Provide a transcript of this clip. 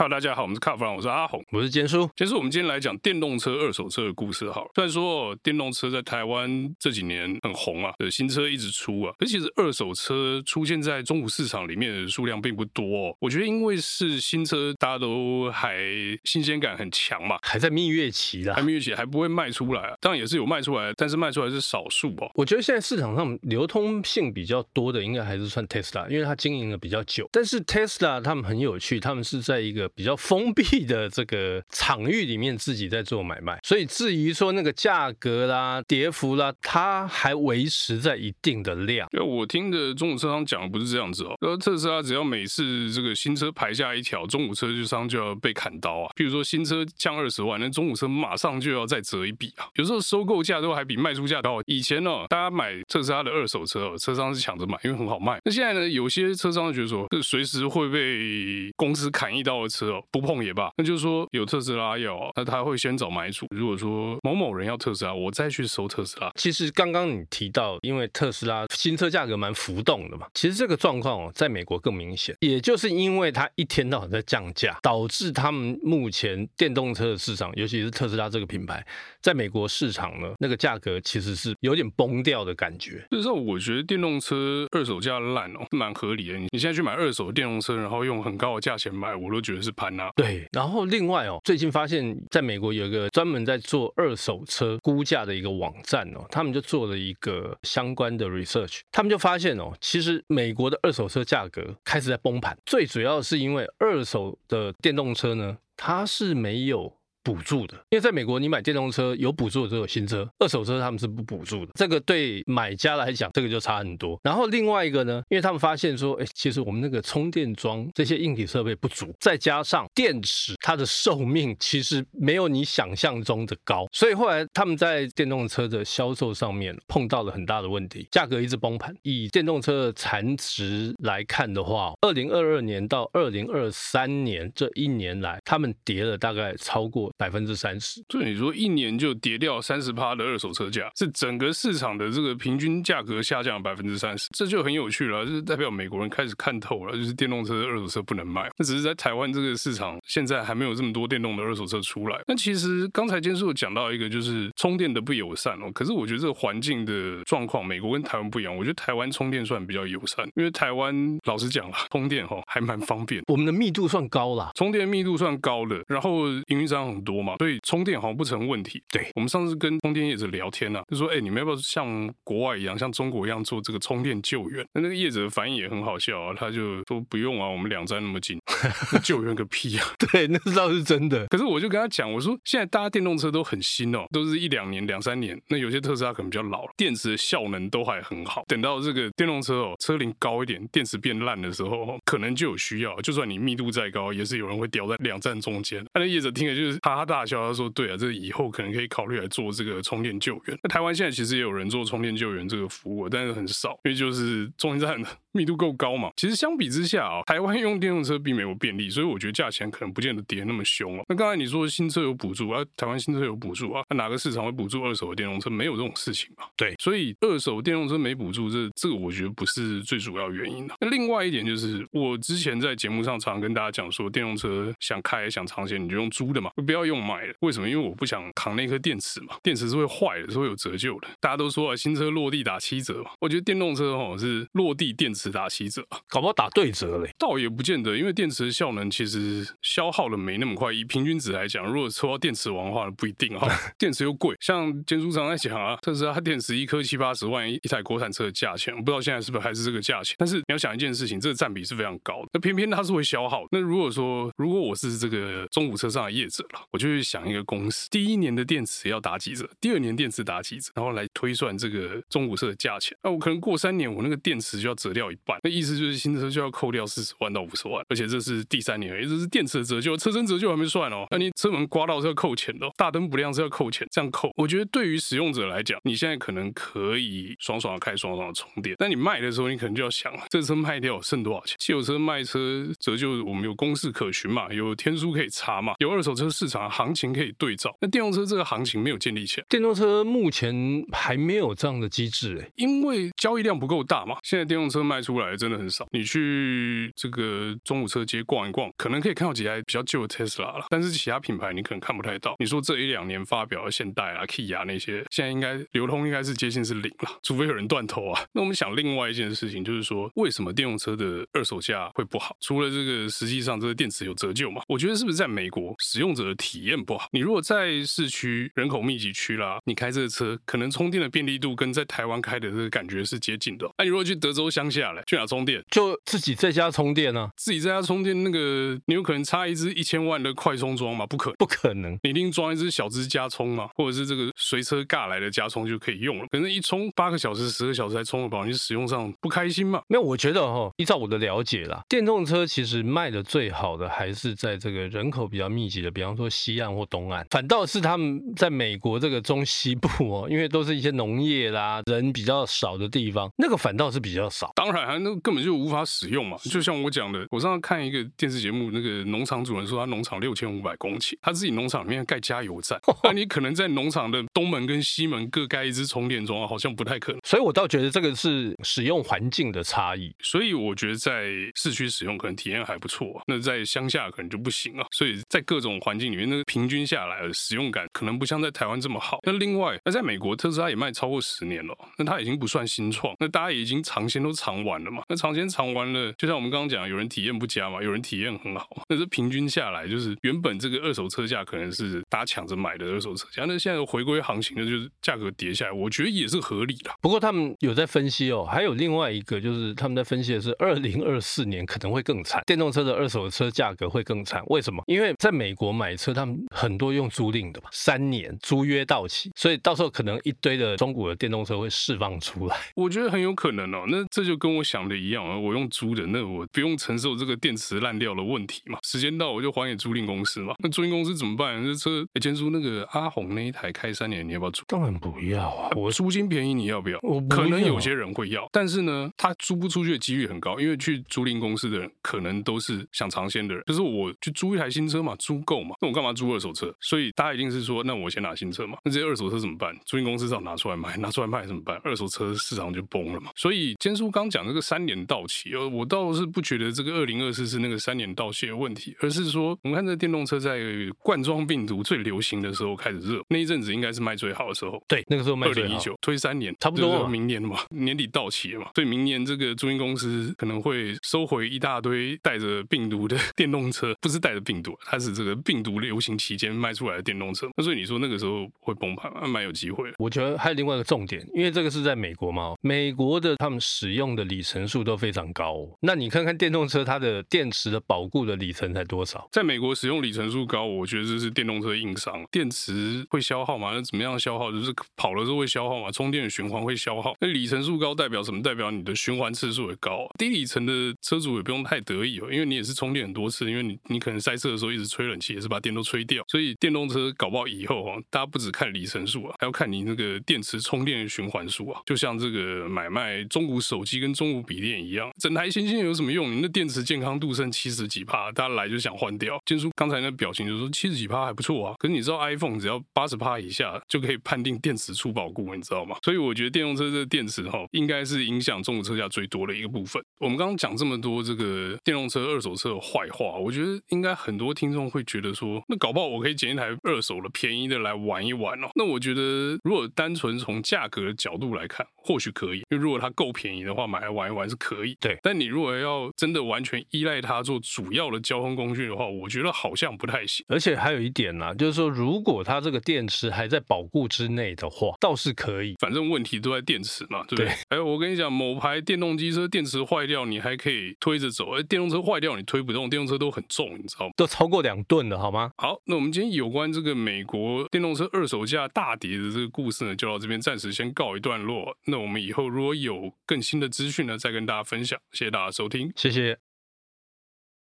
Hello，大家好，我们是卡弗朗，我是阿红，我是坚叔。坚叔，我们今天来讲电动车二手车的故事。好了，虽然说电动车在台湾这几年很红啊，新车一直出啊，而其实二手车出现在中古市场里面的数量并不多哦。我觉得因为是新车，大家都还新鲜感很强嘛，还在蜜月期啦，还蜜月期还不会卖出来啊。当然也是有卖出来，但是卖出来是少数哦。我觉得现在市场上流通性比较多的，应该还是算 Tesla，因为它经营的比较久。但是 Tesla 他们很有趣，他们是在一个比较封闭的这个场域里面自己在做买卖，所以至于说那个价格啦、跌幅啦，它还维持在一定的量。因为我听的中古车商讲的不是这样子哦，说特斯拉只要每次这个新车排下一条，中古车就商就要被砍刀啊。比如说新车降二十万，那中古车马上就要再折一笔啊。有时候收购价都还比卖出价高。以前呢、哦，大家买特斯拉的二手车哦，车商是抢着买，因为很好卖。那现在呢，有些车商就觉得说，这随时会被公司砍一刀的车哦，不碰也罢。那就是说，有特斯拉要，那他会先找买主。如果说某某人要特斯拉，我再去收特斯拉。其实刚刚你提到，因为特斯拉新车价格蛮浮动的嘛，其实这个状况哦，在美国更明显。也就是因为它一天到晚在降价，导致他们目前电动车的市场，尤其是特斯拉这个品牌，在美国市场呢，那个价格其实是有点崩掉的感觉。所以说，我觉得电动车二手价烂哦，蛮合理的。你现在去买二手电动车，然后用很高的价钱买，我都觉得是盘啊。对，然后另外哦，最近发现在美国有一个专门在做二手车估价的一个网站哦，他们就做了一个相关的 research，他们就发现哦，其实美国的二手车价格开始在崩盘，最主要是因为二手的电动车呢，它是没有。补助的，因为在美国，你买电动车有补助的只有新车，二手车他们是不补助的。这个对买家来讲，这个就差很多。然后另外一个呢，因为他们发现说，哎，其实我们那个充电桩这些硬体设备不足，再加上电池它的寿命其实没有你想象中的高，所以后来他们在电动车的销售上面碰到了很大的问题，价格一直崩盘。以电动车的残值来看的话，二零二二年到二零二三年这一年来，他们跌了大概超过。百分之三十，所以你说一年就跌掉三十趴的二手车价，是整个市场的这个平均价格下降百分之三十，这就很有趣了，就是代表美国人开始看透了，就是电动车的二手车不能卖。那只是在台湾这个市场，现在还没有这么多电动的二手车出来。那其实刚才坚叔有讲到一个，就是充电的不友善哦。可是我觉得这个环境的状况，美国跟台湾不一样。我觉得台湾充电算比较友善，因为台湾老实讲了，充电哈还蛮方便，我们的密度算高啦，充电密度算高的，然后营运商很多嘛，所以充电好像不成问题。对，我们上次跟充电业者聊天啊，就说：“哎，你们要不要像国外一样，像中国一样做这个充电救援？”那那个业者的反应也很好笑啊，他就说：“不用啊，我们两站那么近，救援个屁啊！”对，那倒是真的。可是我就跟他讲，我说：“现在大家电动车都很新哦，都是一两年、两三年。那有些特斯拉可能比较老了，电池的效能都还很好。等到这个电动车哦，车龄高一点，电池变烂的时候，可能就有需要。就算你密度再高，也是有人会掉在两站中间。”那业者听了就是哈哈大笑，他说。对啊，这以后可能可以考虑来做这个充电救援。那台湾现在其实也有人做充电救援这个服务，但是很少，因为就是充电站密度够高嘛。其实相比之下啊，台湾用电动车并没有便利，所以我觉得价钱可能不见得跌那么凶哦。那刚才你说新车有补助啊，台湾新车有补助啊，那哪个市场会补助二手的电动车？没有这种事情嘛。对，所以二手电动车没补助，这这个我觉得不是最主要原因的。那另外一点就是，我之前在节目上常常跟大家讲说，电动车想开想尝鲜，你就用租的嘛，不要用买的。为什么？因为我不想扛那颗电池嘛，电池是会坏的，是会有折旧的。大家都说啊，新车落地打七折嘛，我觉得电动车哦是落地电池打七折，搞不好打对折嘞。倒也不见得，因为电池的效能其实消耗的没那么快。以平均值来讲，如果抽到电池王的话，不一定哈。电池又贵，像坚叔常在讲啊，特斯拉它电池一颗七八十万，一台国产车的价钱，我不知道现在是不是还是这个价钱。但是你要想一件事情，这个占比是非常高的。那偏偏它是会消耗。那如果说，如果我是这个中古车上的业者了，我就去想一个公式：第一年的电池要打几折，第二年电池打几折，然后来推算这个中古车的价钱。那我可能过三年，我那个电池就要折掉一半，那意思就是新车就要扣掉四十万到五十万，而且这是第三年，而已，这是电池的折旧，车身折旧还没算哦。那你车门刮到是要扣钱的，大灯不亮是要扣钱，这样扣。我觉得对于使用者来讲，你现在可能可以爽爽的开，爽爽的充电，但你卖的时候，你可能就要想了，这车卖掉剩多少钱？汽油车卖车折旧，我们有公式可循嘛，有天书可以查嘛，有二手车市场行情可以对照。那电动车这个行情没有建立起来，电动车目前还没有这样的机制诶，因为交易量不够大嘛。现在电动车卖出来真的很少。你去这个中午车街逛一逛，可能可以看到几台比较旧的 Tesla 了，但是其他品牌你可能看不太到。你说这一两年发表的现代啊、Kia 那些，现在应该流通应该是接近是零了，除非有人断头啊。那我们想另外一件事情，就是说为什么电动车的二手价会不好？除了这个实际上这个电池有折旧嘛？我觉得是不是在美国使用者的体验不好？你如果在市区人口密集区啦，你开这个车，可能充电的便利度跟在台湾开的这个感觉是接近的。那你如果去德州乡下来，去哪充电？就自己在家充电呢、啊？自己在家充电，那个你有可能插一支一千万的快充桩吗？不可，不可能。你一定装一支小支加充嘛，或者是这个随车尬来的加充就可以用了。可是一充八个小时、十个小时才充得饱，你使用上不开心嘛？没有，我觉得哈，依照我的了解啦，电动车其实卖的最好的还是在这个人口比较密集的，比方说西岸或东岸，反倒是他们在美国这个中西部哦，因为都是一些农业啦，人比较少的地方，那个反倒是比较少。当然啊，那个根本就无法使用嘛。就像我讲的，我上次看一个电视节目，那个农场主人说他农场六千五百公顷，他自己农场里面盖加油站，那你可能在农场的东门跟西门各盖一支充电桩，好像不太可能。所以我倒觉得这个是使用环境的差异。所以我觉得在市区使用可能体验还不错啊，那在乡下可能就不行啊。所以在各种环境里面，那个平均下来的使用感可能不像在台湾这么好。那另外，那在美国特斯拉也卖超过十年了，那它已经不算新创，那大家也已经尝鲜都尝完了嘛。那尝鲜尝完了，就像我们刚刚讲，有人体验不佳嘛，有人体验很好。那这平均下来，就是原本这个二手车价可能是大家抢着买的二手车价，那现在回归行情的就是价格跌下来，我觉得也是合理的。不过他们有在分析哦，还有另外一个就是他们在分析的是二零二四年可能会更惨，电动车的二手车价格会更惨。为什么？因为在美国买车，他们很多用租赁的嘛，三年租约到期，所以到时候可能一堆的中古的电动车会释放出来。我觉得很有可能哦。那这就跟我想的一样啊，我用租的，那我不用承受这个电池烂掉的问题嘛。时间到我就还给租赁公司嘛。那租赁公司怎么办？这车哎，坚叔那个阿红那一台开三年，你要不要租？当然不要啊，我租金便宜，你要不要？我不。可能有些人会要，但是呢，他租不出去的几率很高，因为去租赁公司的人可能都是想尝鲜的人，就是我去租一台新车嘛，租够嘛，那我干嘛租二手车？所以大家一定是说，那我先拿新车嘛。那这些二手车怎么办？租赁公司只好拿出来卖，拿出来卖怎么办？二手车市场就崩了嘛。所以坚叔刚讲这个三年到期，呃，我倒是不觉得这个二零二四是那个三年到期的问题，而是说我们看这电动车在冠状病毒最流行的时候开始热，那一阵子应该是卖最好的时候。对，那个时候卖最好。二零一九推三年，差不多明年嘛，年底到期了嘛，所以明年这个租赁公司可能会收回一大堆带着病毒的电动车，不是带着病毒，它是这个病毒流行期间卖出来的电动车。那所以你说那个时候会崩盘吗？蛮有机会。我觉得还有另外一个重点，因为这个是在美国嘛，美国的他们使用的里程数都非常高。那你看看电动车，它的电池的保固的里程才多少？在美国使用里程数高，我觉得这是电动车硬伤。电池会消耗吗？那怎么样消耗？就是跑了之后会消耗嘛？充电循环会消耗。那里程数高代表什么？代表你的循环次数也高。低里程的车主也不用太得意哦，因为你也是充电很多次，因为你你可能塞车的时候一直吹冷气，也是把电都吹掉。所以电动车搞不好以后啊，大家不只看里程数啊，还要看你那个电池充电循环数啊。就像这个买卖中古手机跟中古笔电一样，整台新鲜有什么用？你那电池健康度剩七十几趴，大家来就想换掉。坚叔刚才那表情就说七十几趴还不错啊，可是你知道 iPhone 只要八十趴以下就可以判定电池出保固，你知道吗？所以我觉得电动车这个电池哈，应该是影响中古车价最多的一个部分。我们刚刚讲这么多这个电动车二手车的坏话，我觉得应该很多听众会觉得说，那搞不好我可以捡一台二手的便宜的来玩一玩哦。那我觉得如果单纯从价格角度来看，或许可以，因为如果它够便宜的话，买玩一玩是可以。对，但你如果要真的完全依赖它做主要的交通工具的话，我觉得好像不太行。而且还有一点呢、啊，就是说如果它这个电池还在保固之内的话，倒是可以。反正问题都在电池嘛，对不对？还有、哎、我跟你讲，某牌电动机车电池坏掉，你还可以推着走；而电动车坏掉，你推不动。电动车都很重，你知道吗？都超过两吨了，好吗？好，那我们今天有关这个美国电动车二手价大跌的这个故事呢，就到这边暂时先告一段落。那我们以后如果有更新的资再跟大家分享。谢谢大家收听，谢谢。